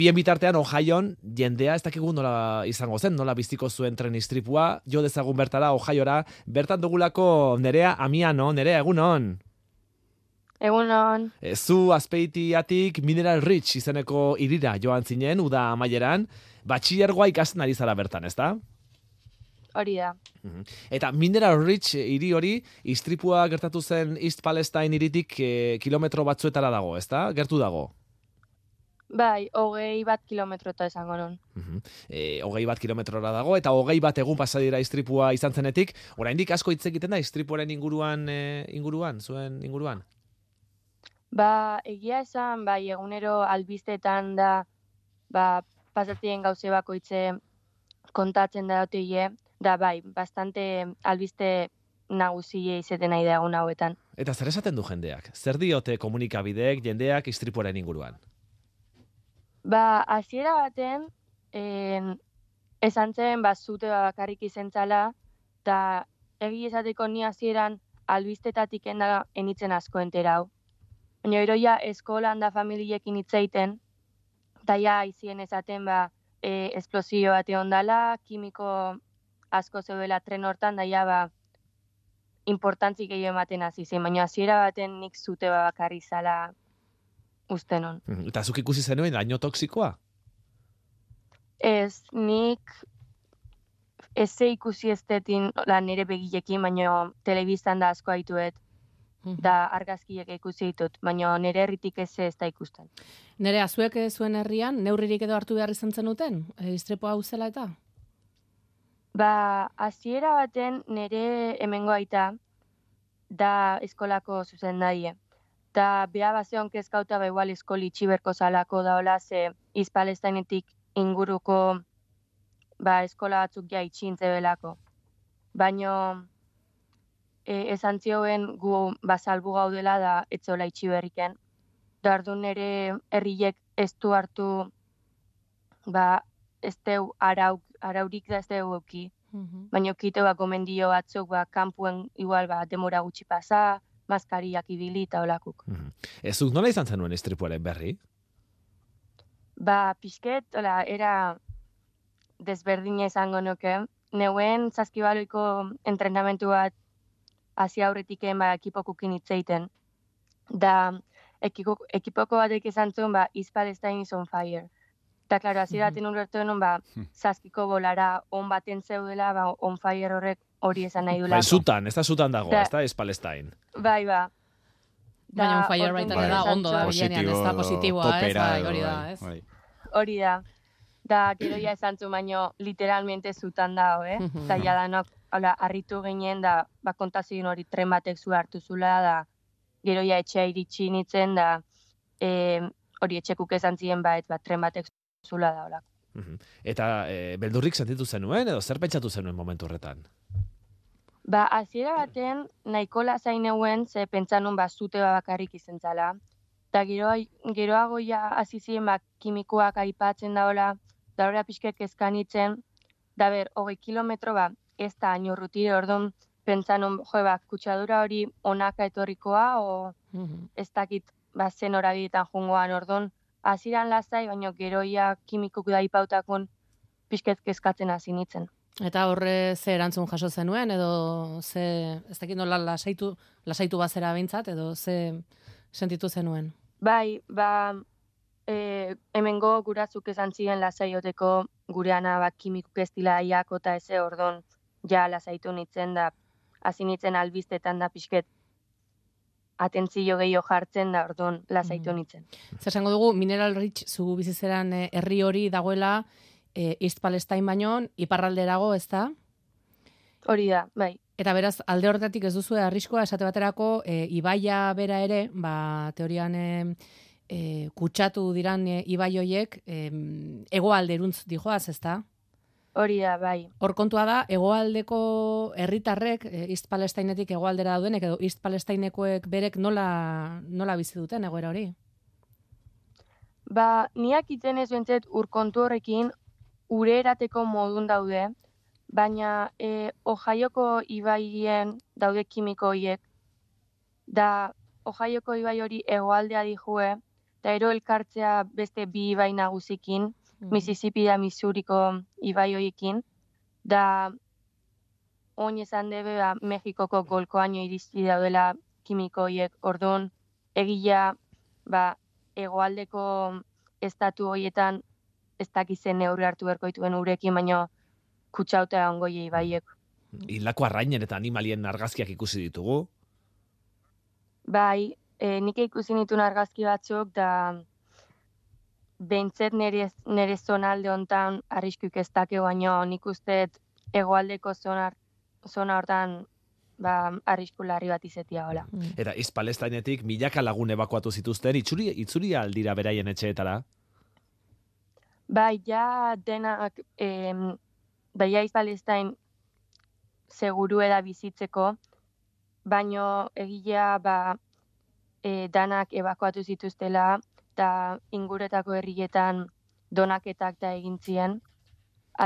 Bien bitartean, Ohioan, jendea ez dakigu nola izango zen, nola biztiko zuen tren istripua, jo dezagun bertara Ohiora, bertan dugulako nerea amiano, nerea egunon. Egunon. E, zu azpeitiatik Mineral Rich izeneko irira joan zinen, uda amaieran, batxillergoa ikasten ari zara bertan, ezta? Hori da. Mhm. Eta Mineral Rich hiri hori, istripua gertatu zen East Palestine iritik e, kilometro batzuetara dago, ezta? Gertu dago? Bai, hogei bat kilometrota esango non. Mhm. E, hogei bat kilometrora dago, eta hogei bat egun pasadira istripua izan zenetik, oraindik asko hitz egiten da istripuaren inguruan, e, inguruan, zuen inguruan? Ba, egia esan, bai, egunero albiztetan da, ba, pasatzen gauze bakoitze kontatzen da dute da bai, bastante albiste nagusie izeten nahi da egun hauetan. Eta zer esaten du jendeak? Zer diote komunikabideek jendeak istripuaren inguruan? Ba, hasiera baten, en, esan zen, ba, zute bakarrik izentzala, eta egi esateko ni hasieran albistetatik enda enitzen asko enterau. Baina eroia eskolan da familiekin hitzeiten, eta ja izien esaten ba, e, esplosio bate ondala, kimiko asko zeudela tren hortan, da ja ba, importantzik gehiago ematen hasi zen, baina hasiera baten nik zute bakarri zala uste non. Mhm. Eta zuk ikusi zenuen laino toksikoa? Ez, nik ez ze ikusi estetin la nire begilekin, baina telebiztan da asko haituet, mhm. da argazkiek ikusi ditut, baina nire herritik ez ez da ikusten. Nire azuek zuen herrian, neurririk edo hartu behar izan zenuten, e, iztrepo hau zela eta? Ba, hasiera baten nire hemengo aita da eskolako zuzen daie eta beha bazeon kezkauta ba igual eskoli txiberko zalako daola ze izpalestainetik inguruko ba eskola batzuk ja itxintze belako. Baino e, esan zioen gu bazalbu gaudela da etzola itxi berriken. Dardun ere herriek ez du hartu ba ez deu arau, araurik da ez deu euki. Mm Baina kite ba gomendio batzuk ba kanpuen igual ba demora gutxi pasa, maskariak ibili eta olakuk. Mm -hmm. Ez zuk nola izan zenuen estripuaren berri? Ba, pixket, ola, era desberdina izango nuke. Neuen zazkibaloiko entrenamentu bat hasi aurretiken ba, ekipokukin itzeiten. Da, ekiko, ekipoko batek izan zuen, ba, East Palestine is on fire. Eta, klaro, hasi daten mm -hmm. ba, hmm. zazkiko bolara on baten zeudela, ba, on fire horrek hori esan nahi dula. Bai, zutan, ez da zutan dago, ez da, ez Palestine. Bai, ba. Da, Baina un fire baita bai. da, ondo da, bilenean, ez da positiboa, ez, bai, hori da, ez. Bai. Hori da. Da, gero ja esan zu, baino, literalmente zutan da, eh? Eta ja da, no, hola, arritu ginen, da, ba, kontazioen hori tren batek zu hartu zula, da, gero ja etxea iritsi nintzen, da, e, hori etxekuk esan ziren, ba, et, ba, tren batek zula da, hola. Eta e, beldurrik sentitu zenuen, edo zer pentsatu zenuen momentu horretan? Ba, hasiera baten nahiko lasain neuen ze pentsanun ba zute bakarrik izentzala. Ta gero geroago ja hasi ziren ba kimikoak aipatzen daola, da hori pixkek eskanitzen. Da ber, 20 kilometro ba ez da aino rutire, ordun pentsanun jo ba kutsadura hori onaka etorrikoa o mm ez dakit ba zen horabietan jungoan ordun hasiran lasai, baino geroia kimikok da ipautakon pixket kezkatzen hasi nitzen. Eta horre ze erantzun jaso zenuen, edo ze, ez dakit nola lasaitu, lasaitu bazera bintzat, edo ze sentitu zenuen? Bai, ba, e, hemengo guratzuk esan ziren lasaioteko gureana ba, kimikuk ez dila aiako eta eze ordon ja lasaitu nitzen da, hasi nitzen albiztetan da pixket atentzio gehiago jartzen da ordon lasaitu mm. nitzen. Zer esango dugu, Mineral Rich zu bizizeran eh, herri hori dagoela, e, East Palestine baino iparralderago, ez da? Hori da, bai. Eta beraz, alde horretatik ez duzu arriskoa esate baterako, e, ibaia bera ere, ba, teorian e, e, kutsatu diran e, ibai hoiek, e, egoalde eruntz dijoaz, ez da? Hori da, bai. Hor kontua da, egoaldeko herritarrek e, East Palestineetik egoaldera daudenek, edo East Palestinekoek berek nola, nola bizi duten egoera hori? Ba, niak iten ez bentzet urkontu horrekin ure erateko modun daude, baina e, ojaioko ibaien daude kimiko hiek, da ojaioko ibai hori egoaldea dijue, eta ero elkartzea beste bi ibai nagusikin, Mhm. Mississippi da Missouriko ibai hoiekin, da oin esan debe ba, Mexikoko golkoaino irizti daudela kimiko hoiek, orduan egia ba, hegoaldeko estatu hoietan ez dakizen neurri hartu berko dituen urekin, baino kutsauta ongoie ibaiek. Hilako arrainen eta animalien argazkiak ikusi ditugu. Bai, e, nik ikusi nituen argazki batzuk, da behintzet nire, nire zonalde hontan arriskuk ez dake, baino nik uste hegoaldeko zona, zona hortan ba, arrisku larri bat izetia hola. Eta iz Palestainetik milaka lagun ebakuatu zituzten, itzuri, itzuri aldira beraien etxeetara. Bai, ja denak, em, bai, ja Palestain seguru eda bizitzeko, baino egilea ba, e, danak ebakuatu zituztela, eta inguretako herrietan donaketak da egin zien.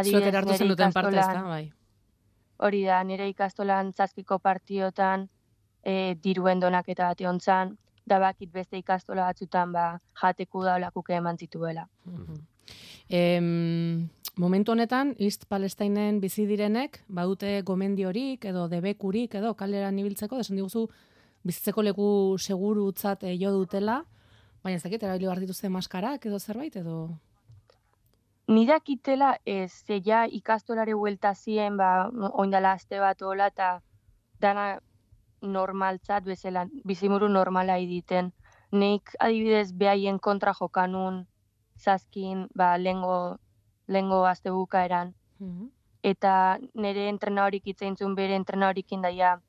Zuek hartu zen duten parte, ez da, bai. Hori da, nire ikastolan zazpiko partiotan e, diruen donaketa bat egon zan, da bakit beste ikastola batzutan ba, jateku da olakuke eman zituela. Mhm. Em, momentu honetan, East Palestinen bizi direnek, badute gomendiorik edo debekurik edo kaleran ibiltzeko, desan diguzu bizitzeko leku segurutzat eh, jo dutela, baina ez dakit, erabili behar dituzte maskarak edo zerbait edo... Nidakitela ez, ze ja ikastolare huelta zien, ba, oindala aste bat hola, eta dana normaltzat bezala, bizimuru normala iditen. Nik adibidez behaien kontra jokanun, zazkin, ba, lengo, lengo azte bukaeran. Mhm. Eta nire entrena horik itzeintzun bere entrena horikin daia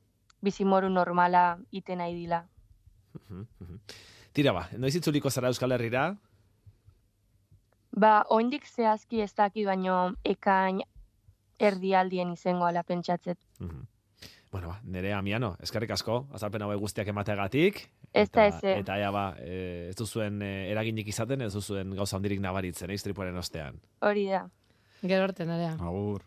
bizimoru normala iten nahi dila. Mhm, mhm. Tira ba, noiz itzuliko zara Euskal Herrira? Ba, oindik zehazki ez daki baino ekain erdialdien izango ala pentsatzet. Mhm. Bueno, ba, nere amiano, eskerrik asko, azalpen hauek guztiak emateagatik. Ez da Eta- eze. Eta ea ba, e, ez duzuen e, eraginik izaten, ez duzuen gauza handirik nabaritzen, eh, istripuaren ostean. Hori da. Gero arte, nerea. Agur.